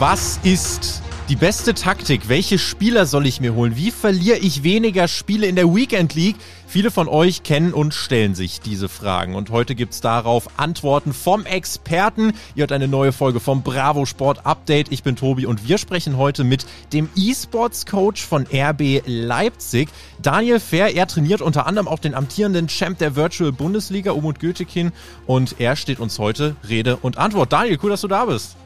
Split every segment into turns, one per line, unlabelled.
Was ist die beste Taktik? Welche Spieler soll ich mir holen? Wie verliere ich weniger Spiele in der Weekend League? Viele von euch kennen und stellen sich diese Fragen. Und heute gibt's darauf Antworten vom Experten. Ihr hört eine neue Folge vom Bravo Sport Update. Ich bin Tobi und wir sprechen heute mit dem E-Sports Coach von RB Leipzig, Daniel Fair. Er trainiert unter anderem auch den amtierenden Champ der Virtual Bundesliga, Umut Götekin. Und er steht uns heute Rede und Antwort. Daniel, cool, dass du da bist.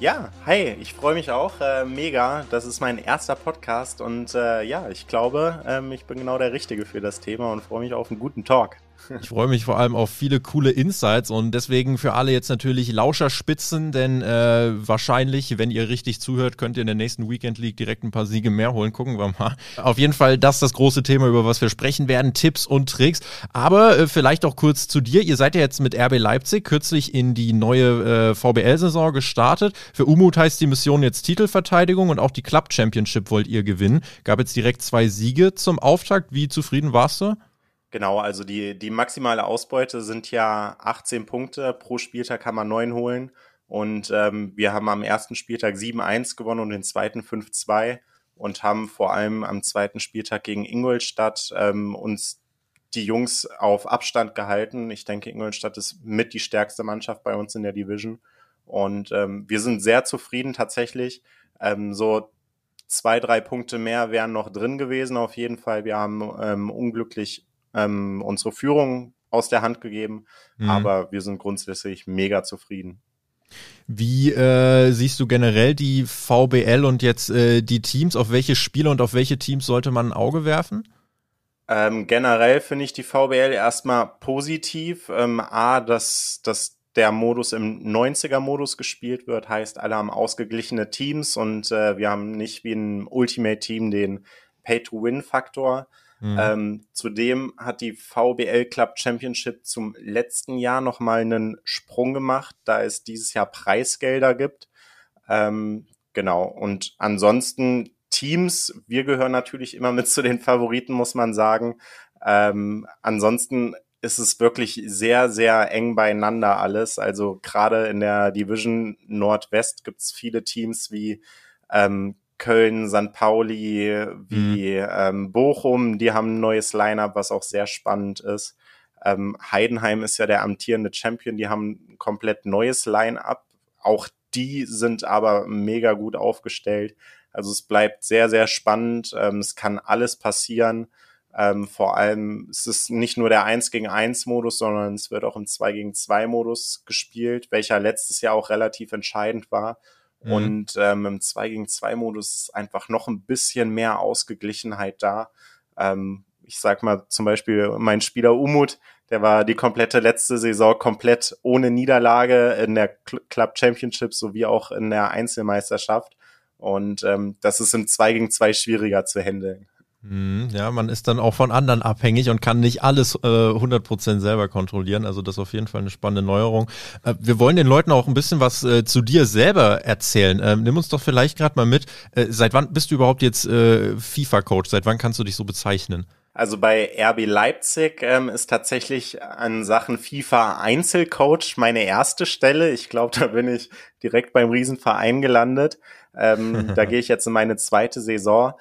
Ja, hi, ich freue mich auch äh, mega. Das ist mein erster Podcast und äh, ja, ich glaube, ähm, ich bin genau der Richtige für das Thema und freue mich auf einen guten Talk.
Ich freue mich vor allem auf viele coole Insights und deswegen für alle jetzt natürlich Lauscherspitzen, denn äh, wahrscheinlich, wenn ihr richtig zuhört, könnt ihr in der nächsten Weekend League direkt ein paar Siege mehr holen. Gucken wir mal. Auf jeden Fall, das ist das große Thema, über was wir sprechen werden, Tipps und Tricks. Aber äh, vielleicht auch kurz zu dir. Ihr seid ja jetzt mit RB Leipzig kürzlich in die neue äh, VBL-Saison gestartet. Für Umut heißt die Mission jetzt Titelverteidigung und auch die Club Championship wollt ihr gewinnen. Gab jetzt direkt zwei Siege zum Auftakt. Wie zufrieden warst du?
Genau, also die, die maximale Ausbeute sind ja 18 Punkte. Pro Spieltag kann man neun holen. Und ähm, wir haben am ersten Spieltag 7-1 gewonnen und den zweiten 5-2 und haben vor allem am zweiten Spieltag gegen Ingolstadt ähm, uns die Jungs auf Abstand gehalten. Ich denke, Ingolstadt ist mit die stärkste Mannschaft bei uns in der Division. Und ähm, wir sind sehr zufrieden tatsächlich. Ähm, so zwei, drei Punkte mehr wären noch drin gewesen auf jeden Fall. Wir haben ähm, unglücklich ähm, unsere Führung aus der Hand gegeben, mhm. aber wir sind grundsätzlich mega zufrieden.
Wie äh, siehst du generell die VBL und jetzt äh, die Teams? Auf welche Spiele und auf welche Teams sollte man ein Auge werfen?
Ähm, generell finde ich die VBL erstmal positiv. Ähm, A, dass, dass der Modus im 90er-Modus gespielt wird, heißt, alle haben ausgeglichene Teams und äh, wir haben nicht wie ein Ultimate-Team den Pay-to-Win-Faktor. Mhm. Ähm, zudem hat die VBL Club Championship zum letzten Jahr nochmal einen Sprung gemacht, da es dieses Jahr Preisgelder gibt. Ähm, genau. Und ansonsten Teams, wir gehören natürlich immer mit zu den Favoriten, muss man sagen. Ähm, ansonsten ist es wirklich sehr, sehr eng beieinander alles. Also gerade in der Division Nordwest gibt es viele Teams wie ähm, Köln, St. Pauli, wie mhm. ähm, Bochum, die haben ein neues Line-up, was auch sehr spannend ist. Ähm, Heidenheim ist ja der amtierende Champion, die haben ein komplett neues Line-up. Auch die sind aber mega gut aufgestellt. Also es bleibt sehr, sehr spannend. Ähm, es kann alles passieren. Ähm, vor allem es ist nicht nur der 1 gegen 1 Modus, sondern es wird auch im 2 gegen 2 Modus gespielt, welcher letztes Jahr auch relativ entscheidend war. Mhm. Und ähm, im 2 gegen 2 Modus ist einfach noch ein bisschen mehr Ausgeglichenheit da. Ähm, ich sag mal zum Beispiel mein Spieler Umut, der war die komplette letzte Saison komplett ohne Niederlage in der Club Championship sowie auch in der Einzelmeisterschaft. Und ähm, das ist im 2 gegen 2 schwieriger zu handeln.
Mhm, ja, man ist dann auch von anderen abhängig und kann nicht alles äh, 100% selber kontrollieren. Also das ist auf jeden Fall eine spannende Neuerung. Äh, wir wollen den Leuten auch ein bisschen was äh, zu dir selber erzählen. Ähm, nimm uns doch vielleicht gerade mal mit. Äh, seit wann bist du überhaupt jetzt äh, FIFA-Coach? Seit wann kannst du dich so bezeichnen?
Also bei RB Leipzig ähm, ist tatsächlich an Sachen FIFA Einzelcoach meine erste Stelle. Ich glaube, da bin ich direkt beim Riesenverein gelandet. Ähm, da gehe ich jetzt in meine zweite Saison.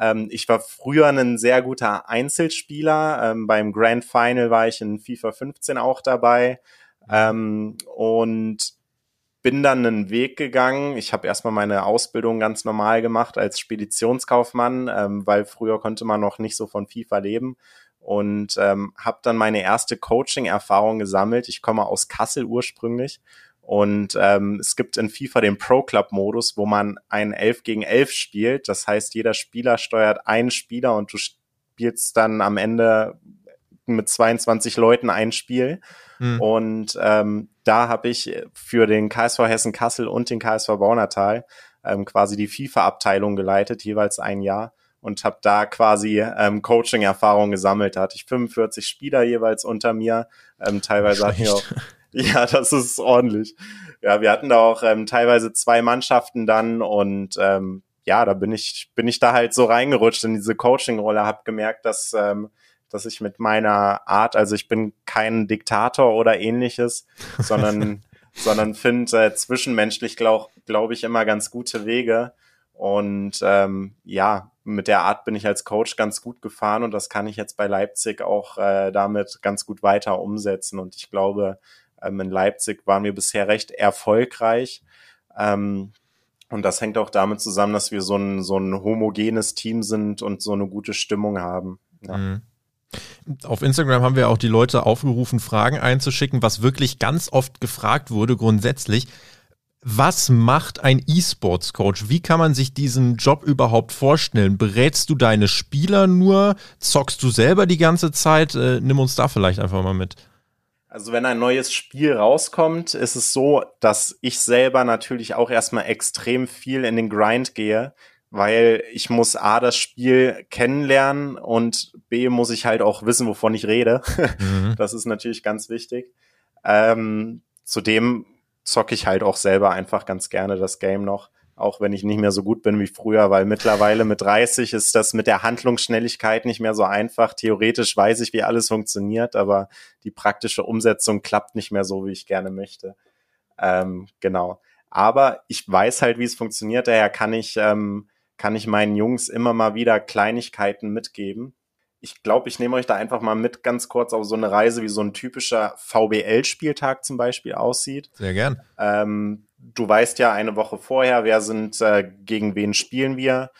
Ähm, ich war früher ein sehr guter Einzelspieler. Ähm, beim Grand Final war ich in FIFA 15 auch dabei. Ähm, und bin dann einen Weg gegangen. Ich habe erstmal meine Ausbildung ganz normal gemacht als Speditionskaufmann, ähm, weil früher konnte man noch nicht so von FIFA leben und ähm, habe dann meine erste Coaching-Erfahrung gesammelt. Ich komme aus Kassel ursprünglich und ähm, es gibt in FIFA den Pro Club Modus, wo man ein 11 gegen 11 spielt. Das heißt, jeder Spieler steuert einen Spieler und du spielst dann am Ende mit 22 Leuten ein Spiel. Mhm. Und ähm, da habe ich für den KSV Hessen Kassel und den KSV Baunatal ähm, quasi die FIFA-Abteilung geleitet, jeweils ein Jahr und habe da quasi ähm, Coaching-Erfahrung gesammelt. Da hatte ich 45 Spieler jeweils unter mir. Ähm, teilweise hatten wir auch Ja, das ist ordentlich. Ja, wir hatten da auch ähm, teilweise zwei Mannschaften dann und ähm, ja, da bin ich bin ich da halt so reingerutscht in diese Coaching-Rolle, habe gemerkt, dass ähm, dass ich mit meiner Art, also ich bin kein Diktator oder ähnliches, sondern sondern finde äh, zwischenmenschlich glaube glaube ich, immer ganz gute Wege. Und ähm, ja, mit der Art bin ich als Coach ganz gut gefahren und das kann ich jetzt bei Leipzig auch äh, damit ganz gut weiter umsetzen. Und ich glaube, ähm, in Leipzig waren wir bisher recht erfolgreich. Ähm, und das hängt auch damit zusammen, dass wir so ein, so ein homogenes Team sind und so eine gute Stimmung haben. Ja. Mhm.
Auf Instagram haben wir auch die Leute aufgerufen, Fragen einzuschicken, was wirklich ganz oft gefragt wurde grundsätzlich. Was macht ein E-Sports-Coach? Wie kann man sich diesen Job überhaupt vorstellen? Berätst du deine Spieler nur? Zockst du selber die ganze Zeit? Äh, nimm uns da vielleicht einfach mal mit.
Also wenn ein neues Spiel rauskommt, ist es so, dass ich selber natürlich auch erstmal extrem viel in den Grind gehe, weil ich muss A, das Spiel kennenlernen und B, muss ich halt auch wissen, wovon ich rede. Mhm. Das ist natürlich ganz wichtig. Ähm, zudem zocke ich halt auch selber einfach ganz gerne das Game noch auch wenn ich nicht mehr so gut bin wie früher, weil mittlerweile mit 30 ist das mit der Handlungsschnelligkeit nicht mehr so einfach. Theoretisch weiß ich, wie alles funktioniert, aber die praktische Umsetzung klappt nicht mehr so, wie ich gerne möchte. Ähm, genau. Aber ich weiß halt, wie es funktioniert, daher kann ich, ähm, kann ich meinen Jungs immer mal wieder Kleinigkeiten mitgeben. Ich glaube, ich nehme euch da einfach mal mit ganz kurz auf so eine Reise, wie so ein typischer VBL-Spieltag zum Beispiel aussieht.
Sehr gern.
Ähm, du weißt ja eine Woche vorher, wer sind, äh, gegen wen spielen wir,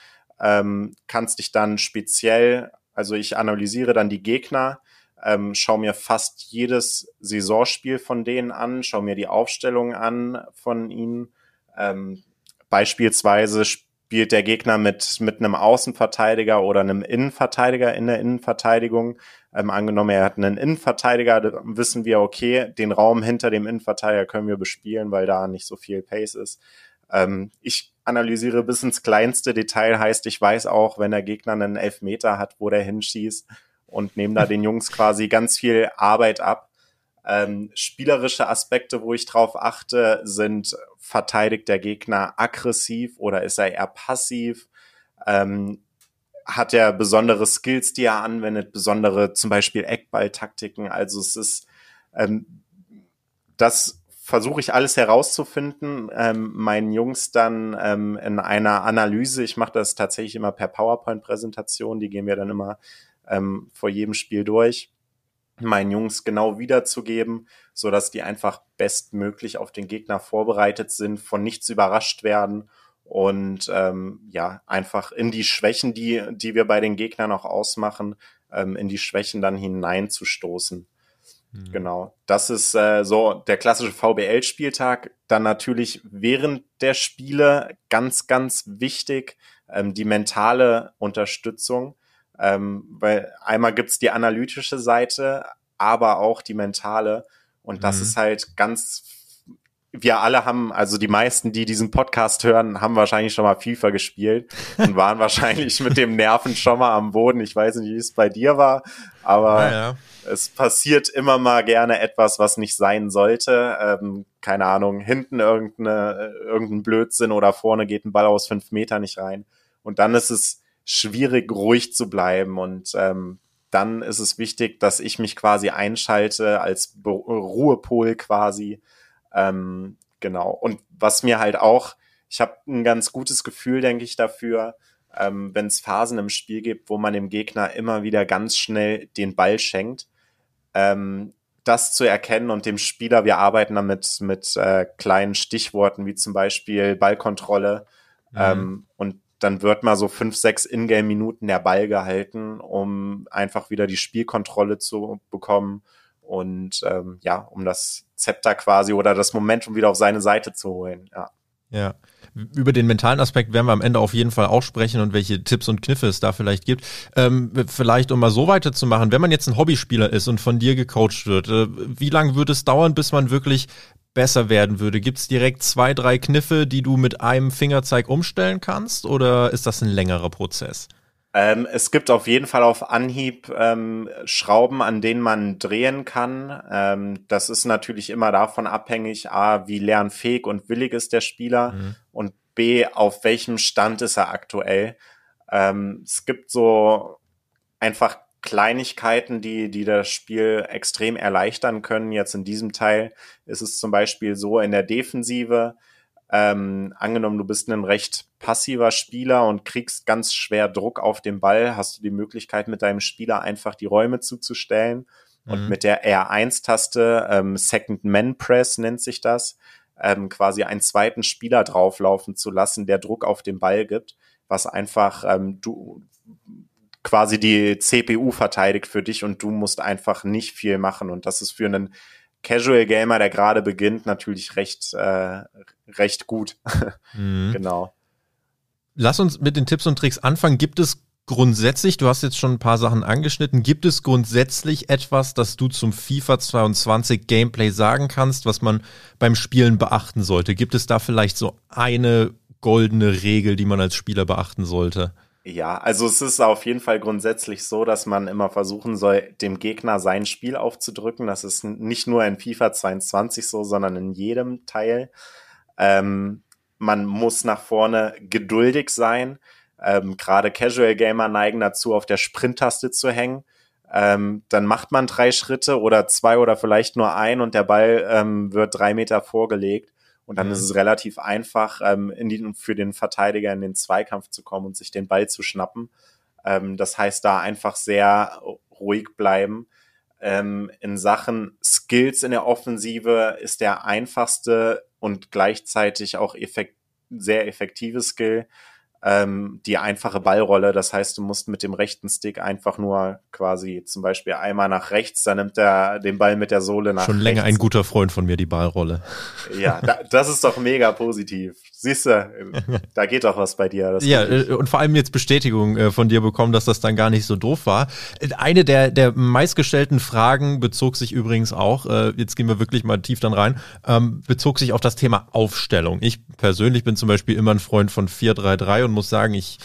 ähm, kannst dich dann speziell, also ich analysiere dann die Gegner, ähm, schau mir fast jedes Saisonspiel von denen an, schau mir die Aufstellung an von ihnen. Ähm, beispielsweise spielt der Gegner mit, mit einem Außenverteidiger oder einem Innenverteidiger in der Innenverteidigung. Ähm, angenommen, er hat einen Innenverteidiger, dann wissen wir, okay, den Raum hinter dem Innenverteidiger können wir bespielen, weil da nicht so viel Pace ist. Ähm, ich analysiere bis ins kleinste Detail, heißt, ich weiß auch, wenn der Gegner einen Elfmeter hat, wo der hinschießt und nehme da den Jungs quasi ganz viel Arbeit ab. Ähm, spielerische Aspekte, wo ich drauf achte, sind verteidigt der Gegner aggressiv oder ist er eher passiv? Ähm, hat er besondere Skills, die er anwendet, besondere zum Beispiel Eckballtaktiken? Also es ist, ähm, das versuche ich alles herauszufinden, ähm, meinen Jungs dann ähm, in einer Analyse, ich mache das tatsächlich immer per PowerPoint-Präsentation, die gehen wir dann immer ähm, vor jedem Spiel durch meinen Jungs genau wiederzugeben, so dass die einfach bestmöglich auf den Gegner vorbereitet sind, von nichts überrascht werden und ähm, ja einfach in die Schwächen, die die wir bei den Gegnern auch ausmachen, ähm, in die Schwächen dann hineinzustoßen. Mhm. Genau, das ist äh, so der klassische VBL-Spieltag. Dann natürlich während der Spiele ganz ganz wichtig ähm, die mentale Unterstützung ähm, weil einmal gibt's die analytische Seite, aber auch die mentale. Und das mhm. ist halt ganz, wir alle haben, also die meisten, die diesen Podcast hören, haben wahrscheinlich schon mal FIFA gespielt und waren wahrscheinlich mit dem Nerven schon mal am Boden. Ich weiß nicht, wie es bei dir war, aber ja, ja. es passiert immer mal gerne etwas, was nicht sein sollte. Ähm, keine Ahnung, hinten irgendeine, irgendein Blödsinn oder vorne geht ein Ball aus fünf Meter nicht rein. Und dann ist es schwierig, ruhig zu bleiben. Und ähm, dann ist es wichtig, dass ich mich quasi einschalte als Be Ruhepol quasi. Ähm, genau. Und was mir halt auch, ich habe ein ganz gutes Gefühl, denke ich, dafür, ähm, wenn es Phasen im Spiel gibt, wo man dem Gegner immer wieder ganz schnell den Ball schenkt. Ähm, das zu erkennen und dem Spieler, wir arbeiten damit mit äh, kleinen Stichworten wie zum Beispiel Ballkontrolle mhm. ähm, und dann wird mal so fünf, sechs Ingame-Minuten der Ball gehalten, um einfach wieder die Spielkontrolle zu bekommen und ähm, ja, um das Zepter quasi oder das Momentum wieder auf seine Seite zu holen. Ja.
Ja. Über den mentalen Aspekt werden wir am Ende auf jeden Fall auch sprechen und welche Tipps und Kniffe es da vielleicht gibt. Ähm, vielleicht, um mal so weiterzumachen, wenn man jetzt ein Hobbyspieler ist und von dir gecoacht wird, äh, wie lange würde es dauern, bis man wirklich besser werden würde? Gibt es direkt zwei, drei Kniffe, die du mit einem Fingerzeig umstellen kannst oder ist das ein längerer Prozess?
Ähm, es gibt auf jeden Fall auf Anhieb ähm, Schrauben, an denen man drehen kann. Ähm, das ist natürlich immer davon abhängig, a, wie lernfähig und willig ist der Spieler mhm. und b, auf welchem Stand ist er aktuell. Ähm, es gibt so einfach Kleinigkeiten, die, die das Spiel extrem erleichtern können. Jetzt in diesem Teil ist es zum Beispiel so in der Defensive, ähm, angenommen, du bist ein recht passiver Spieler und kriegst ganz schwer Druck auf den Ball, hast du die Möglichkeit, mit deinem Spieler einfach die Räume zuzustellen. Mhm. Und mit der R1-Taste, ähm, Second Man Press nennt sich das, ähm, quasi einen zweiten Spieler drauflaufen zu lassen, der Druck auf den Ball gibt, was einfach ähm, du quasi die CPU verteidigt für dich und du musst einfach nicht viel machen. Und das ist für einen Casual Gamer, der gerade beginnt, natürlich recht, äh, recht gut. Mhm. genau.
Lass uns mit den Tipps und Tricks anfangen. Gibt es grundsätzlich, du hast jetzt schon ein paar Sachen angeschnitten, gibt es grundsätzlich etwas, das du zum FIFA 22 Gameplay sagen kannst, was man beim Spielen beachten sollte? Gibt es da vielleicht so eine goldene Regel, die man als Spieler beachten sollte?
Ja, also es ist auf jeden Fall grundsätzlich so, dass man immer versuchen soll, dem Gegner sein Spiel aufzudrücken. Das ist nicht nur in FIFA 22 so, sondern in jedem Teil. Ähm, man muss nach vorne geduldig sein. Ähm, Gerade Casual Gamer neigen dazu, auf der Sprint-Taste zu hängen. Ähm, dann macht man drei Schritte oder zwei oder vielleicht nur ein und der Ball ähm, wird drei Meter vorgelegt. Und dann mhm. ist es relativ einfach, ähm, die, für den Verteidiger in den Zweikampf zu kommen und sich den Ball zu schnappen. Ähm, das heißt, da einfach sehr ruhig bleiben. Ähm, in Sachen Skills in der Offensive ist der einfachste und gleichzeitig auch effekt sehr effektive Skill ähm, die einfache Ballrolle. Das heißt, du musst mit dem rechten Stick einfach nur quasi zum Beispiel einmal nach rechts, dann nimmt er den Ball mit der Sohle nach
Schon
rechts.
länger ein guter Freund von mir, die Ballrolle.
Ja, da, das ist doch mega positiv. Siehst du, da geht doch was bei dir.
ja, äh, und vor allem jetzt Bestätigung äh, von dir bekommen, dass das dann gar nicht so doof war. Eine der, der meistgestellten Fragen bezog sich übrigens auch, äh, jetzt gehen wir wirklich mal tief dann rein, ähm, bezog sich auf das Thema Aufstellung. Ich persönlich bin zum Beispiel immer ein Freund von 4-3-3 und muss sagen, ich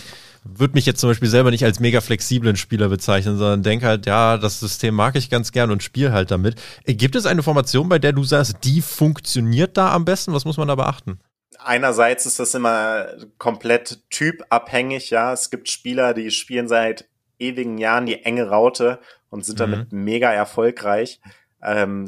würde mich jetzt zum Beispiel selber nicht als mega flexiblen Spieler bezeichnen, sondern denke halt, ja, das System mag ich ganz gern und spiele halt damit. Gibt es eine Formation, bei der du sagst, die funktioniert da am besten? Was muss man da beachten?
Einerseits ist das immer komplett typabhängig, ja. Es gibt Spieler, die spielen seit ewigen Jahren die enge Raute und sind mhm. damit mega erfolgreich. Ähm,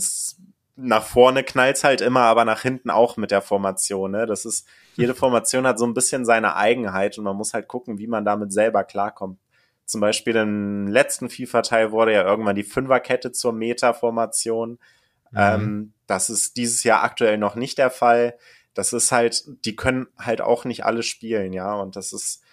nach vorne knallt's halt immer, aber nach hinten auch mit der Formation. Ne? Das ist, jede Formation hat so ein bisschen seine Eigenheit und man muss halt gucken, wie man damit selber klarkommt. Zum Beispiel im letzten FIFA-Teil wurde ja irgendwann die Fünferkette zur Meta-Formation. Mhm. Ähm, das ist dieses Jahr aktuell noch nicht der Fall. Das ist halt, die können halt auch nicht alle spielen, ja. Und das ist,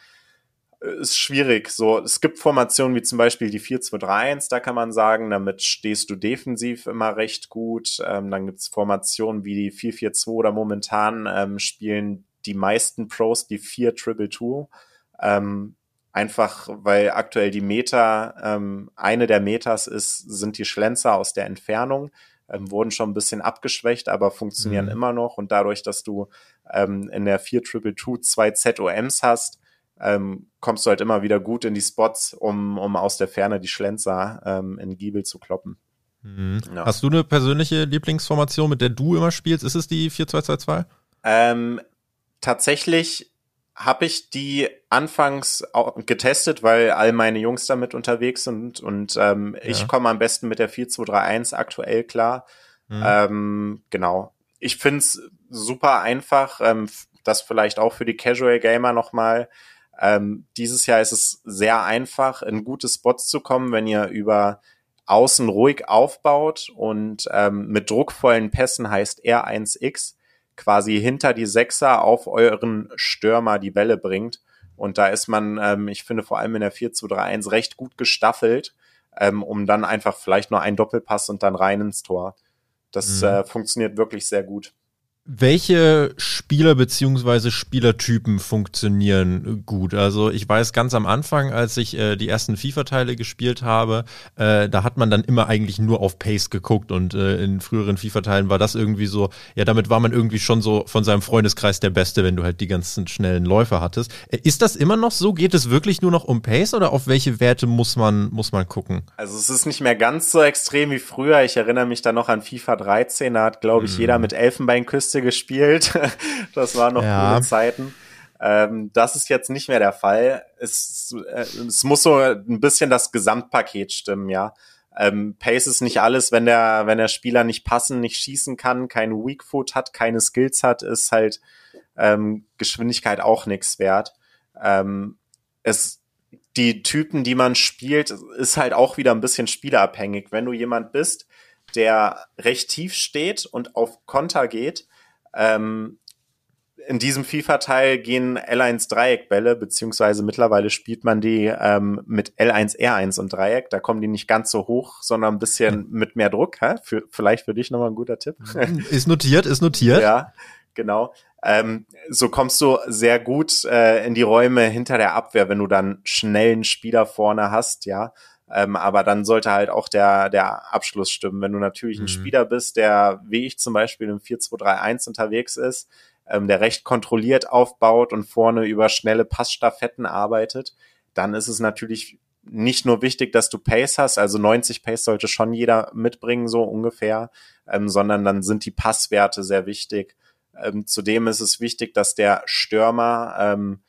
ist schwierig. So, es gibt Formationen wie zum Beispiel die 4-2-3-1, da kann man sagen, damit stehst du defensiv immer recht gut. Ähm, dann gibt es Formationen wie die 4-4-2 oder momentan ähm, spielen die meisten Pros die 4-Triple-2. Ähm, einfach weil aktuell die Meta, ähm, eine der Metas ist, sind die Schlenzer aus der Entfernung. Ähm, wurden schon ein bisschen abgeschwächt, aber funktionieren mhm. immer noch. Und dadurch, dass du ähm, in der 4 Triple 2 zwei ZOMs hast, ähm, kommst du halt immer wieder gut in die Spots, um, um aus der Ferne die Schlenzer ähm, in Giebel zu kloppen.
Mhm. Ja. Hast du eine persönliche Lieblingsformation, mit der du immer spielst? Ist es die 4-2-2-2?
Ähm, tatsächlich habe ich die anfangs getestet, weil all meine Jungs damit unterwegs sind und ähm, ja. ich komme am besten mit der 4231 aktuell klar. Mhm. Ähm, genau. Ich find's super einfach, ähm, das vielleicht auch für die Casual Gamer nochmal. Ähm, dieses Jahr ist es sehr einfach, in gute Spots zu kommen, wenn ihr über außen ruhig aufbaut und ähm, mit druckvollen Pässen heißt R1X quasi hinter die Sechser auf euren Stürmer die Bälle bringt. Und da ist man, ähm, ich finde, vor allem in der 4 zu 3 1 recht gut gestaffelt, ähm, um dann einfach vielleicht nur ein Doppelpass und dann rein ins Tor. Das mhm. äh, funktioniert wirklich sehr gut.
Welche Spieler beziehungsweise Spielertypen funktionieren gut? Also ich weiß ganz am Anfang, als ich äh, die ersten FIFA-Teile gespielt habe, äh, da hat man dann immer eigentlich nur auf Pace geguckt und äh, in früheren FIFA-Teilen war das irgendwie so, ja, damit war man irgendwie schon so von seinem Freundeskreis der Beste, wenn du halt die ganzen schnellen Läufer hattest. Äh, ist das immer noch so? Geht es wirklich nur noch um Pace oder auf welche Werte muss man, muss man gucken?
Also es ist nicht mehr ganz so extrem wie früher. Ich erinnere mich da noch an FIFA 13, da hat, glaube ich, hm. jeder mit Elfenbeinküste Liste gespielt. das waren noch ja. coole Zeiten. Ähm, das ist jetzt nicht mehr der Fall. Es, äh, es muss so ein bisschen das Gesamtpaket stimmen, ja. Ähm, Pace ist nicht alles, wenn der, wenn der Spieler nicht passen, nicht schießen kann, kein Weak Foot hat, keine Skills hat, ist halt ähm, Geschwindigkeit auch nichts wert. Ähm, es, die Typen, die man spielt, ist halt auch wieder ein bisschen spielerabhängig. Wenn du jemand bist, der recht tief steht und auf Konter geht, ähm, in diesem FIFA-Teil gehen L1 Dreieckbälle, beziehungsweise mittlerweile spielt man die ähm, mit L1 R1 und Dreieck. Da kommen die nicht ganz so hoch, sondern ein bisschen mit mehr Druck. Hä? Für, vielleicht für dich nochmal ein guter Tipp.
Ist notiert, ist notiert.
Ja, genau. Ähm, so kommst du sehr gut äh, in die Räume hinter der Abwehr, wenn du dann schnellen Spieler vorne hast, ja. Ähm, aber dann sollte halt auch der, der Abschluss stimmen. Wenn du natürlich mhm. ein Spieler bist, der, wie ich zum Beispiel im 4-2-3-1 unterwegs ist, ähm, der recht kontrolliert aufbaut und vorne über schnelle Passstaffetten arbeitet, dann ist es natürlich nicht nur wichtig, dass du Pace hast, also 90 Pace sollte schon jeder mitbringen, so ungefähr, ähm, sondern dann sind die Passwerte sehr wichtig. Ähm, zudem ist es wichtig, dass der Stürmer ähm,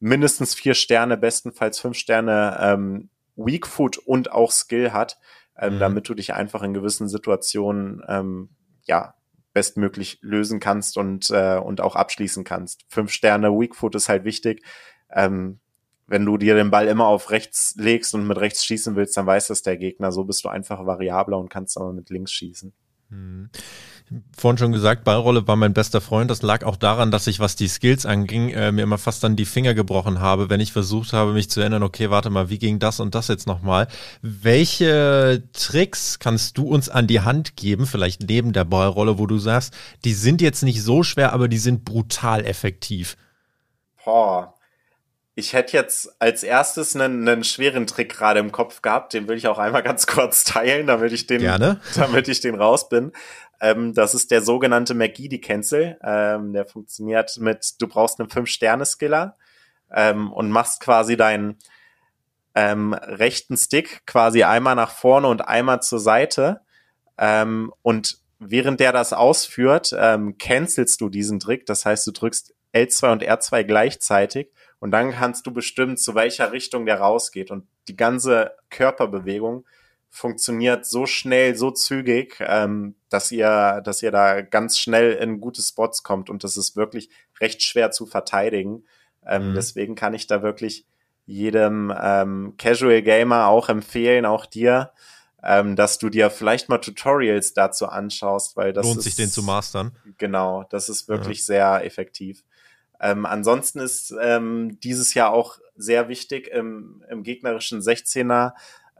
mindestens vier Sterne, bestenfalls fünf Sterne ähm, Weak Foot und auch Skill hat, ähm, mhm. damit du dich einfach in gewissen Situationen ähm, ja bestmöglich lösen kannst und, äh, und auch abschließen kannst. Fünf Sterne Weak Foot ist halt wichtig. Ähm, wenn du dir den Ball immer auf rechts legst und mit rechts schießen willst, dann weiß das der Gegner. So bist du einfach variabler und kannst aber mit links schießen. Mhm
vorhin schon gesagt, Ballrolle war mein bester Freund. Das lag auch daran, dass ich, was die Skills anging, äh, mir immer fast dann die Finger gebrochen habe, wenn ich versucht habe, mich zu erinnern, okay, warte mal, wie ging das und das jetzt nochmal? Welche Tricks kannst du uns an die Hand geben, vielleicht neben der Ballrolle, wo du sagst, die sind jetzt nicht so schwer, aber die sind brutal effektiv?
Boah. Ich hätte jetzt als erstes einen, einen schweren Trick gerade im Kopf gehabt, den will ich auch einmal ganz kurz teilen, damit ich den,
Gerne.
damit ich den raus bin. Ähm, das ist der sogenannte McGeady-Cancel. Ähm, der funktioniert mit, du brauchst einen Fünf-Sterne-Skiller ähm, und machst quasi deinen ähm, rechten Stick quasi einmal nach vorne und einmal zur Seite. Ähm, und während der das ausführt, ähm, cancelst du diesen Trick. Das heißt, du drückst L2 und R2 gleichzeitig und dann kannst du bestimmen, zu welcher Richtung der rausgeht. Und die ganze Körperbewegung funktioniert so schnell, so zügig, ähm, dass ihr, dass ihr da ganz schnell in gute Spots kommt und das ist wirklich recht schwer zu verteidigen. Ähm, mhm. Deswegen kann ich da wirklich jedem ähm, Casual Gamer auch empfehlen, auch dir, ähm, dass du dir vielleicht mal Tutorials dazu anschaust, weil das
lohnt
ist,
sich den zu mastern.
Genau, das ist wirklich ja. sehr effektiv. Ähm, ansonsten ist ähm, dieses Jahr auch sehr wichtig im, im gegnerischen 16er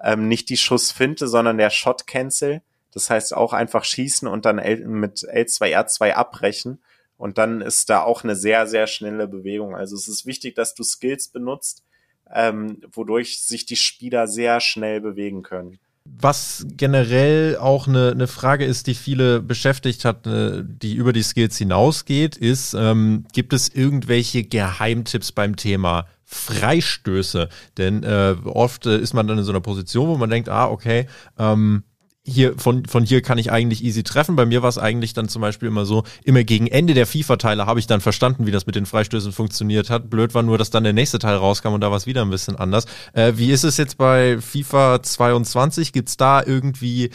ähm, nicht die Schussfinte, sondern der Shot Cancel. Das heißt auch einfach schießen und dann L mit L2R2 abbrechen. Und dann ist da auch eine sehr, sehr schnelle Bewegung. Also es ist wichtig, dass du Skills benutzt, ähm, wodurch sich die Spieler sehr schnell bewegen können.
Was generell auch eine, eine Frage ist, die viele beschäftigt hat, äh, die über die Skills hinausgeht, ist, ähm, gibt es irgendwelche Geheimtipps beim Thema Freistöße. Denn äh, oft äh, ist man dann in so einer Position, wo man denkt, ah, okay, ähm, hier, von, von hier kann ich eigentlich easy treffen. Bei mir war es eigentlich dann zum Beispiel immer so, immer gegen Ende der FIFA-Teile habe ich dann verstanden, wie das mit den Freistößen funktioniert hat. Blöd war nur, dass dann der nächste Teil rauskam und da war es wieder ein bisschen anders. Äh, wie ist es jetzt bei FIFA 22? Gibt's da irgendwie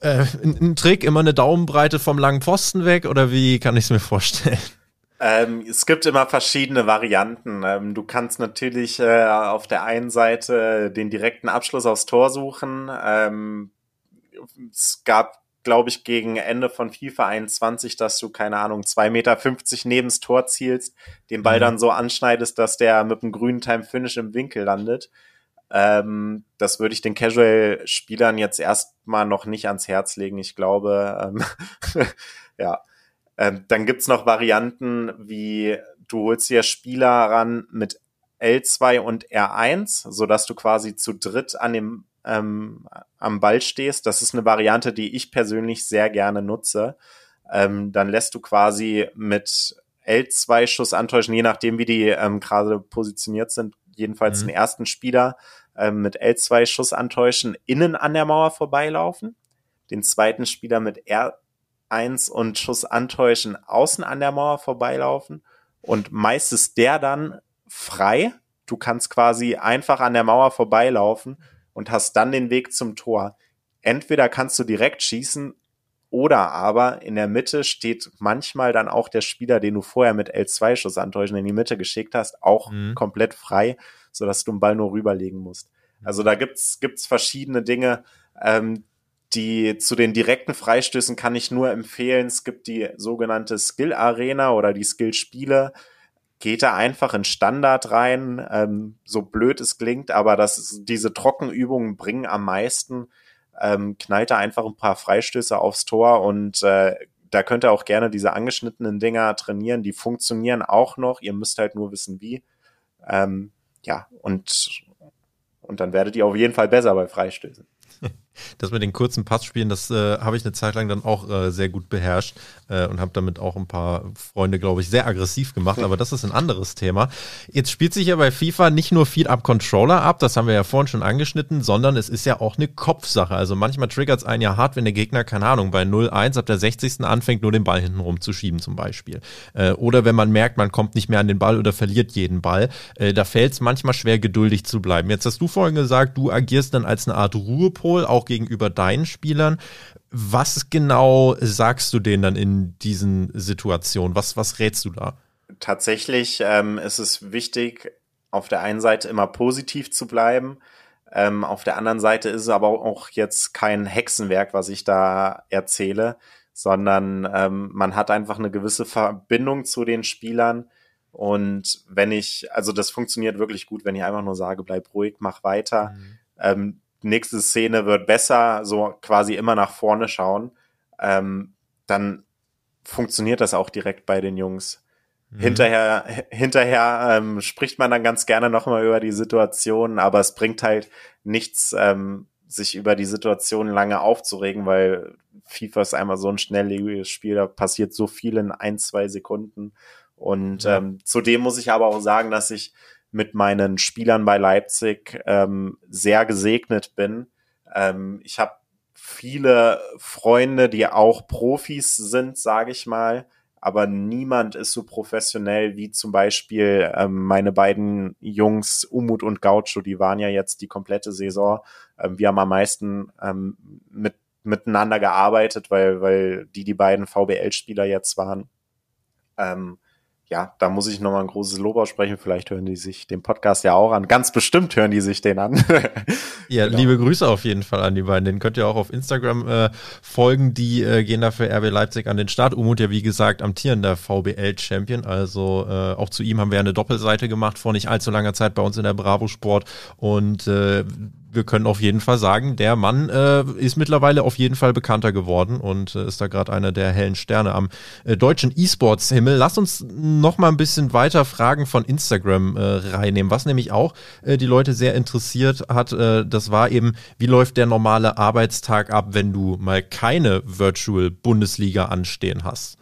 äh, einen Trick, immer eine Daumenbreite vom langen Pfosten weg oder wie kann ich es mir vorstellen?
Ähm, es gibt immer verschiedene Varianten. Ähm, du kannst natürlich äh, auf der einen Seite den direkten Abschluss aufs Tor suchen. Ähm, es gab, glaube ich, gegen Ende von FIFA 21, dass du, keine Ahnung, zwei Meter fünfzig nebens Tor zielst, den Ball mhm. dann so anschneidest, dass der mit einem grünen Time Finish im Winkel landet. Ähm, das würde ich den Casual-Spielern jetzt erstmal noch nicht ans Herz legen. Ich glaube, ähm, ja, ähm, dann gibt's noch Varianten wie du holst dir Spieler ran mit L2 und R1, so dass du quasi zu dritt an dem ähm, am Ball stehst. Das ist eine Variante, die ich persönlich sehr gerne nutze. Ähm, dann lässt du quasi mit L2 Schuss antäuschen, je nachdem, wie die ähm, gerade positioniert sind, jedenfalls mhm. den ersten Spieler ähm, mit L2 Schuss antäuschen, innen an der Mauer vorbeilaufen, den zweiten Spieler mit R eins und Schuss antäuschen, außen an der Mauer vorbeilaufen und meist ist der dann frei. Du kannst quasi einfach an der Mauer vorbeilaufen und hast dann den Weg zum Tor. Entweder kannst du direkt schießen Oder aber in der Mitte steht manchmal dann auch der Spieler, den du vorher mit L2-Schuss antäuschen in die Mitte geschickt hast, auch mhm. komplett frei, sodass du den Ball nur rüberlegen musst. Also da gibt's gibt's verschiedene Dinge. Ähm, die zu den direkten Freistößen kann ich nur empfehlen. Es gibt die sogenannte Skill Arena oder die Skill Spiele. Geht da einfach in Standard rein, ähm, so blöd es klingt, aber das, diese Trockenübungen bringen am meisten ähm, knallt da einfach ein paar Freistöße aufs Tor und äh, da könnt ihr auch gerne diese angeschnittenen Dinger trainieren. Die funktionieren auch noch. Ihr müsst halt nur wissen, wie. Ähm, ja, und, und dann werdet ihr auf jeden Fall besser bei Freistößen.
Das mit den kurzen Passspielen, das äh, habe ich eine Zeit lang dann auch äh, sehr gut beherrscht äh, und habe damit auch ein paar Freunde, glaube ich, sehr aggressiv gemacht. Aber das ist ein anderes Thema. Jetzt spielt sich ja bei FIFA nicht nur viel ab Controller ab, das haben wir ja vorhin schon angeschnitten, sondern es ist ja auch eine Kopfsache. Also manchmal triggert es einen ja hart, wenn der Gegner, keine Ahnung, bei 0-1 ab der 60. anfängt, nur den Ball hinten rum zu schieben zum Beispiel. Äh, oder wenn man merkt, man kommt nicht mehr an den Ball oder verliert jeden Ball. Äh, da fällt es manchmal schwer, geduldig zu bleiben. Jetzt hast du vorhin gesagt, du agierst dann als eine Art Ruhepol, auch gegenüber deinen Spielern. Was genau sagst du denen dann in diesen Situationen? Was, was rätst du da?
Tatsächlich ähm, ist es wichtig, auf der einen Seite immer positiv zu bleiben. Ähm, auf der anderen Seite ist es aber auch jetzt kein Hexenwerk, was ich da erzähle, sondern ähm, man hat einfach eine gewisse Verbindung zu den Spielern. Und wenn ich, also das funktioniert wirklich gut, wenn ich einfach nur sage, bleib ruhig, mach weiter. Mhm. Ähm, nächste Szene wird besser, so quasi immer nach vorne schauen, ähm, dann funktioniert das auch direkt bei den Jungs. Mhm. Hinterher, hinterher ähm, spricht man dann ganz gerne nochmal über die Situation, aber es bringt halt nichts, ähm, sich über die Situation lange aufzuregen, weil FIFA ist einmal so ein schnelllebiges Spiel, da passiert so viel in ein, zwei Sekunden. Und ja. ähm, zudem muss ich aber auch sagen, dass ich mit meinen Spielern bei Leipzig ähm, sehr gesegnet bin. Ähm, ich habe viele Freunde, die auch Profis sind, sage ich mal, aber niemand ist so professionell wie zum Beispiel ähm, meine beiden Jungs Umut und Gaucho, die waren ja jetzt die komplette Saison. Ähm, wir haben am meisten ähm, mit, miteinander gearbeitet, weil, weil die die beiden VBL-Spieler jetzt waren. Ähm, ja, da muss ich nochmal ein großes Lob aussprechen. Vielleicht hören die sich den Podcast ja auch an. Ganz bestimmt hören die sich den an.
ja, genau. liebe Grüße auf jeden Fall an die beiden. Den könnt ihr auch auf Instagram äh, folgen. Die äh, gehen dafür RB Leipzig an den Start. Umut ja, wie gesagt, amtierender VBL-Champion. Also äh, auch zu ihm haben wir eine Doppelseite gemacht vor nicht allzu langer Zeit bei uns in der Bravo Sport. Und äh, wir können auf jeden Fall sagen, der Mann äh, ist mittlerweile auf jeden Fall bekannter geworden und äh, ist da gerade einer der hellen Sterne am äh, deutschen E-Sports-Himmel. Lass uns noch mal ein bisschen weiter Fragen von Instagram äh, reinnehmen, was nämlich auch äh, die Leute sehr interessiert hat. Äh, das war eben, wie läuft der normale Arbeitstag ab, wenn du mal keine Virtual Bundesliga anstehen hast?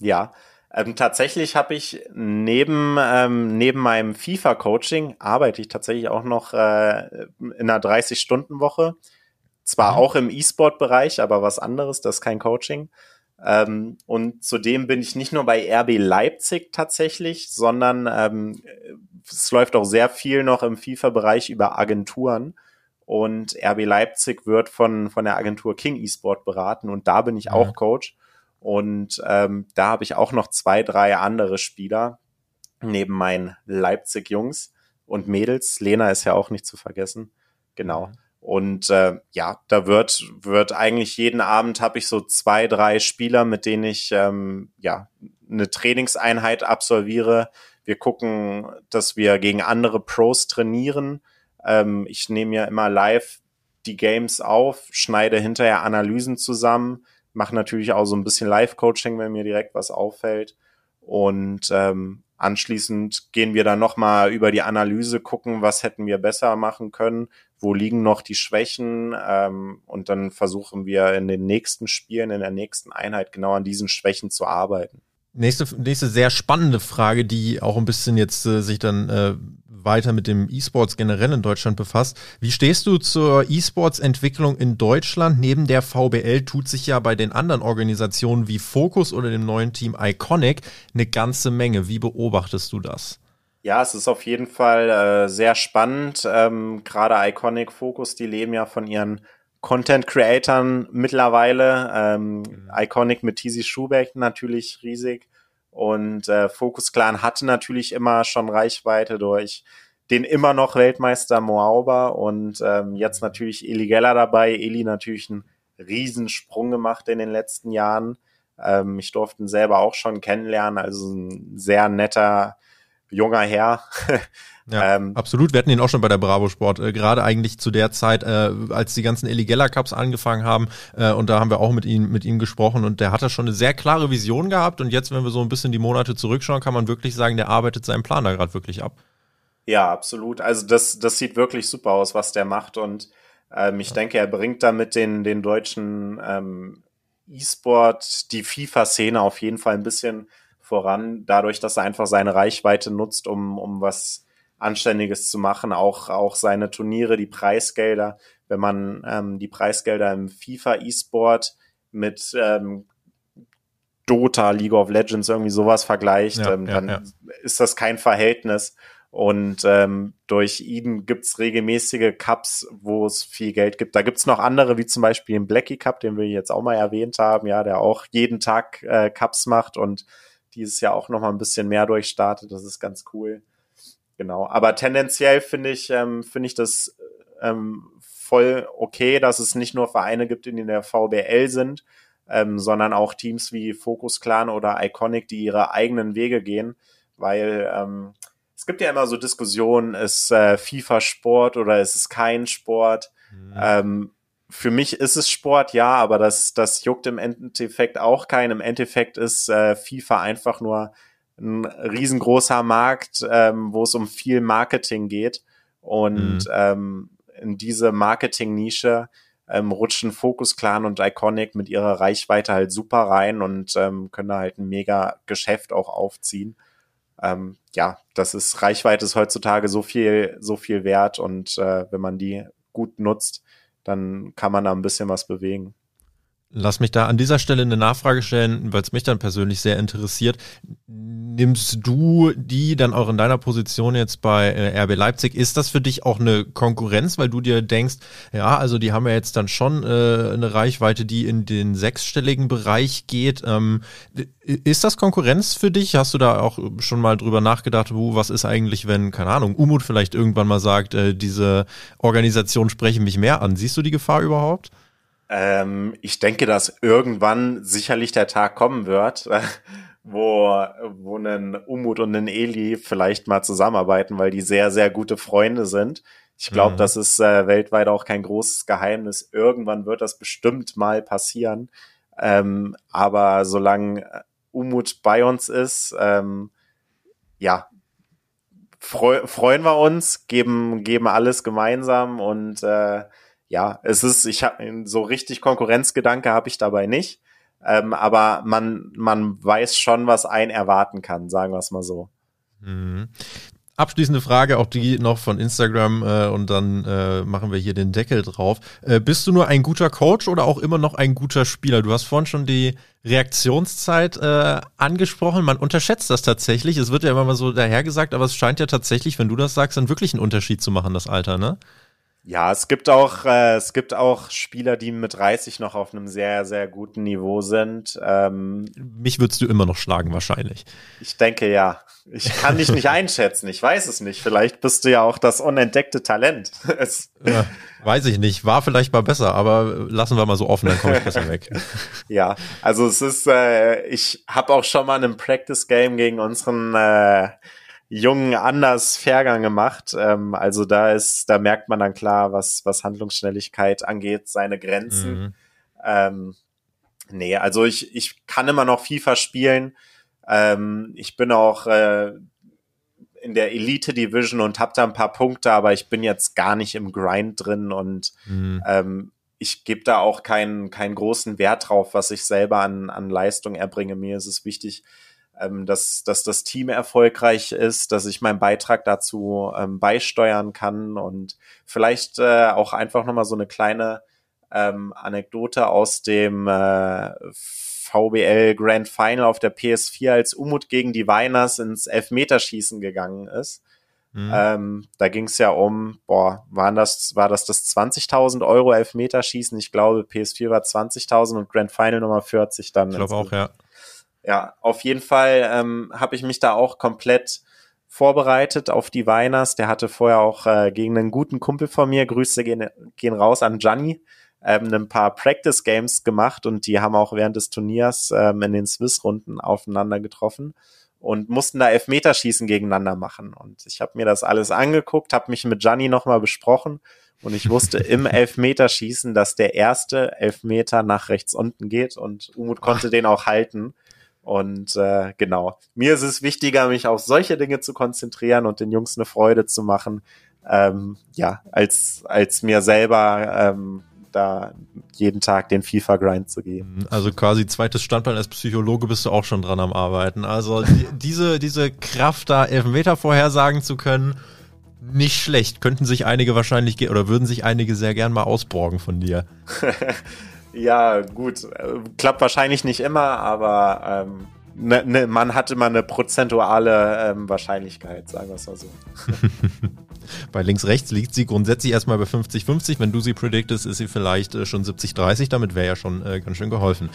Ja, ähm, tatsächlich habe ich neben, ähm, neben meinem FIFA-Coaching arbeite ich tatsächlich auch noch äh, in einer 30-Stunden-Woche. Zwar mhm. auch im E-Sport-Bereich, aber was anderes, das ist kein Coaching. Ähm, und zudem bin ich nicht nur bei RB Leipzig tatsächlich, sondern ähm, es läuft auch sehr viel noch im FIFA-Bereich über Agenturen. Und RB Leipzig wird von, von der Agentur King eSport beraten und da bin ich mhm. auch Coach. Und ähm, da habe ich auch noch zwei, drei andere Spieler neben meinen Leipzig-Jungs und Mädels. Lena ist ja auch nicht zu vergessen. Genau. Mhm. Und äh, ja, da wird, wird eigentlich jeden Abend habe ich so zwei, drei Spieler, mit denen ich ähm, ja eine Trainingseinheit absolviere. Wir gucken, dass wir gegen andere Pros trainieren. Ähm, ich nehme ja immer live die Games auf, schneide hinterher Analysen zusammen, mache natürlich auch so ein bisschen Live-Coaching, wenn mir direkt was auffällt. Und ähm, anschließend gehen wir dann nochmal über die Analyse, gucken, was hätten wir besser machen können, wo liegen noch die Schwächen ähm, und dann versuchen wir in den nächsten Spielen, in der nächsten Einheit genau an diesen Schwächen zu arbeiten.
Nächste, nächste sehr spannende Frage, die auch ein bisschen jetzt äh, sich dann äh, weiter mit dem E-Sports generell in Deutschland befasst. Wie stehst du zur E-Sports-Entwicklung in Deutschland? Neben der VBL tut sich ja bei den anderen Organisationen wie Focus oder dem neuen Team Iconic eine ganze Menge. Wie beobachtest du das?
Ja, es ist auf jeden Fall äh, sehr spannend. Ähm, Gerade Iconic Focus, die leben ja von ihren Content-Creatern mittlerweile. Ähm, mhm. Iconic mit Tizi Schubeck natürlich riesig. Und äh, Focus Clan hatte natürlich immer schon Reichweite durch den immer noch Weltmeister Moauber und ähm, jetzt natürlich Eli Geller dabei. Eli natürlich einen Riesensprung gemacht in den letzten Jahren. Ähm, ich durfte ihn selber auch schon kennenlernen, also ein sehr netter junger Herr.
Ja, ähm, absolut. Wir hatten ihn auch schon bei der Bravo Sport, äh, gerade eigentlich zu der Zeit, äh, als die ganzen Eligella Cups angefangen haben. Äh, und da haben wir auch mit ihm, mit ihm gesprochen und der hatte schon eine sehr klare Vision gehabt. Und jetzt, wenn wir so ein bisschen die Monate zurückschauen, kann man wirklich sagen, der arbeitet seinen Plan da gerade wirklich ab.
Ja, absolut. Also das, das sieht wirklich super aus, was der macht. Und ähm, ich ja. denke, er bringt damit den, den deutschen ähm, E-Sport, die FIFA-Szene auf jeden Fall ein bisschen voran, dadurch, dass er einfach seine Reichweite nutzt, um, um was Anständiges zu machen, auch, auch seine Turniere, die Preisgelder, wenn man ähm, die Preisgelder im FIFA E-Sport mit ähm, Dota, League of Legends irgendwie sowas vergleicht, ja, ähm, dann ja. ist das kein Verhältnis. Und ähm, durch ihn gibt's regelmäßige Cups, wo es viel Geld gibt. Da gibt's noch andere, wie zum Beispiel den Blackie Cup, den wir jetzt auch mal erwähnt haben, ja, der auch jeden Tag äh, Cups macht und dieses Jahr auch noch mal ein bisschen mehr durchstartet. Das ist ganz cool. Genau. Aber tendenziell finde ich, ähm, finde ich das ähm, voll okay, dass es nicht nur Vereine gibt, die in der VBL sind, ähm, sondern auch Teams wie Focus Clan oder Iconic, die ihre eigenen Wege gehen, weil ähm, es gibt ja immer so Diskussionen, ist äh, FIFA Sport oder ist es kein Sport? Mhm. Ähm, für mich ist es Sport, ja, aber das, das juckt im Endeffekt auch keinen. Im Endeffekt ist äh, FIFA einfach nur ein riesengroßer Markt, ähm, wo es um viel Marketing geht. Und mhm. ähm, in diese Marketing-Nische ähm, rutschen Focus Clan und Iconic mit ihrer Reichweite halt super rein und ähm, können da halt ein mega Geschäft auch aufziehen. Ähm, ja, das ist Reichweite ist heutzutage so viel, so viel wert und äh, wenn man die gut nutzt, dann kann man da ein bisschen was bewegen.
Lass mich da an dieser Stelle eine Nachfrage stellen, weil es mich dann persönlich sehr interessiert. Nimmst du die dann auch in deiner Position jetzt bei äh, RB Leipzig? Ist das für dich auch eine Konkurrenz, weil du dir denkst, ja, also die haben ja jetzt dann schon äh, eine Reichweite, die in den sechsstelligen Bereich geht. Ähm, ist das Konkurrenz für dich? Hast du da auch schon mal drüber nachgedacht, wo, was ist eigentlich, wenn, keine Ahnung, Umut vielleicht irgendwann mal sagt, äh, diese Organisation sprechen mich mehr an? Siehst du die Gefahr überhaupt?
Ähm, ich denke, dass irgendwann sicherlich der Tag kommen wird, wo, wo ein Umut und ein Eli vielleicht mal zusammenarbeiten, weil die sehr, sehr gute Freunde sind. Ich glaube, mhm. das ist äh, weltweit auch kein großes Geheimnis. Irgendwann wird das bestimmt mal passieren. Ähm, aber solange Umut bei uns ist, ähm, ja, freu freuen wir uns, geben, geben alles gemeinsam und äh, ja, es ist, ich habe so richtig Konkurrenzgedanke habe ich dabei nicht. Ähm, aber man, man weiß schon, was ein erwarten kann, sagen wir es mal so.
Mhm. Abschließende Frage, auch die noch von Instagram äh, und dann äh, machen wir hier den Deckel drauf. Äh, bist du nur ein guter Coach oder auch immer noch ein guter Spieler? Du hast vorhin schon die Reaktionszeit äh, angesprochen. Man unterschätzt das tatsächlich. Es wird ja immer mal so dahergesagt, aber es scheint ja tatsächlich, wenn du das sagst, dann wirklich einen Unterschied zu machen, das Alter, ne?
Ja, es gibt auch, äh, es gibt auch Spieler, die mit 30 noch auf einem sehr, sehr guten Niveau sind. Ähm,
Mich würdest du immer noch schlagen, wahrscheinlich.
Ich denke ja. Ich kann dich nicht einschätzen. Ich weiß es nicht. Vielleicht bist du ja auch das unentdeckte Talent.
ja, weiß ich nicht. War vielleicht mal besser, aber lassen wir mal so offen, dann komme ich besser weg.
ja, also es ist, äh, ich habe auch schon mal in einem Practice Game gegen unseren äh, Jungen anders Fairgang gemacht. Ähm, also da ist, da merkt man dann klar, was, was Handlungsschnelligkeit angeht, seine Grenzen. Mhm. Ähm, nee, also ich, ich kann immer noch FIFA spielen. Ähm, ich bin auch äh, in der Elite Division und habe da ein paar Punkte, aber ich bin jetzt gar nicht im Grind drin und mhm. ähm, ich gebe da auch keinen, keinen großen Wert drauf, was ich selber an, an Leistung erbringe. Mir ist es wichtig, ähm, dass, dass das Team erfolgreich ist, dass ich meinen Beitrag dazu ähm, beisteuern kann und vielleicht äh, auch einfach nochmal so eine kleine ähm, Anekdote aus dem äh, VBL Grand Final auf der PS4, als Umut gegen die Weiners ins Elfmeterschießen gegangen ist. Mhm. Ähm, da ging es ja um, boah, waren das, war das das 20.000 Euro Elfmeterschießen? Ich glaube, PS4 war 20.000 und Grand Final Nummer 40 dann.
Ich glaube auch, ja.
Ja, auf jeden Fall ähm, habe ich mich da auch komplett vorbereitet auf die Weiners. Der hatte vorher auch äh, gegen einen guten Kumpel von mir, Grüße gehen, gehen raus an Gianni, ähm, ein paar Practice Games gemacht und die haben auch während des Turniers ähm, in den Swiss-Runden aufeinander getroffen und mussten da Elfmeterschießen gegeneinander machen. Und ich habe mir das alles angeguckt, habe mich mit Gianni nochmal besprochen und ich wusste im Elfmeterschießen, dass der erste Elfmeter nach rechts unten geht und Umut konnte den auch halten. Und äh, genau, mir ist es wichtiger, mich auf solche Dinge zu konzentrieren und den Jungs eine Freude zu machen, ähm, ja, als, als mir selber ähm, da jeden Tag den FIFA-Grind zu geben.
Also quasi zweites Standbein als Psychologe bist du auch schon dran am Arbeiten. Also die, diese, diese Kraft, da Elfmeter vorhersagen zu können, nicht schlecht. Könnten sich einige wahrscheinlich oder würden sich einige sehr gern mal ausborgen von dir.
ja, gut. Klappt wahrscheinlich nicht immer, aber ähm, ne, ne, man hat immer eine prozentuale ähm, Wahrscheinlichkeit, sagen wir es mal so.
bei links-rechts liegt sie grundsätzlich erstmal bei 50-50. Wenn du sie prediktest, ist sie vielleicht äh, schon 70-30. Damit wäre ja schon äh, ganz schön geholfen.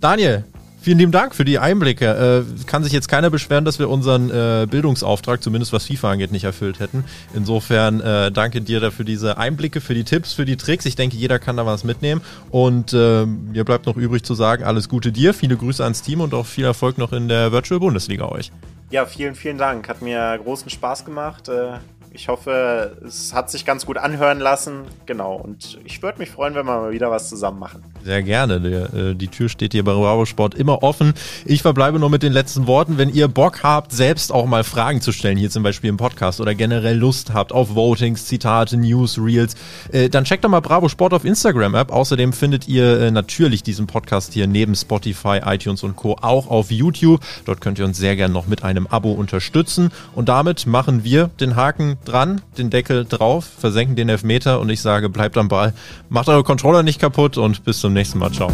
Daniel, Vielen lieben Dank für die Einblicke. Äh, kann sich jetzt keiner beschweren, dass wir unseren äh, Bildungsauftrag, zumindest was FIFA angeht, nicht erfüllt hätten. Insofern äh, danke dir dafür diese Einblicke, für die Tipps, für die Tricks. Ich denke, jeder kann da was mitnehmen. Und äh, mir bleibt noch übrig zu sagen, alles Gute dir, viele Grüße ans Team und auch viel Erfolg noch in der Virtual Bundesliga euch.
Ja, vielen, vielen Dank. Hat mir großen Spaß gemacht. Ich hoffe, es hat sich ganz gut anhören lassen. Genau. Und ich würde mich freuen, wenn wir mal wieder was zusammen machen.
Sehr gerne. Der, äh, die Tür steht hier bei Bravo Sport immer offen. Ich verbleibe nur mit den letzten Worten. Wenn ihr Bock habt, selbst auch mal Fragen zu stellen, hier zum Beispiel im Podcast oder generell Lust habt auf Votings, Zitate, News, Reels, äh, dann checkt doch mal Bravo Sport auf Instagram App. Außerdem findet ihr äh, natürlich diesen Podcast hier neben Spotify, iTunes und Co. auch auf YouTube. Dort könnt ihr uns sehr gerne noch mit einem Abo unterstützen. Und damit machen wir den Haken dran, den Deckel drauf, versenken den Elfmeter und ich sage, bleibt am Ball, macht eure Controller nicht kaputt und bis zum nächsten Mal. Ciao.